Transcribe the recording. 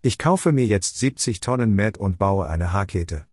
Ich kaufe mir jetzt 70 Tonnen Met und baue eine Haarkette.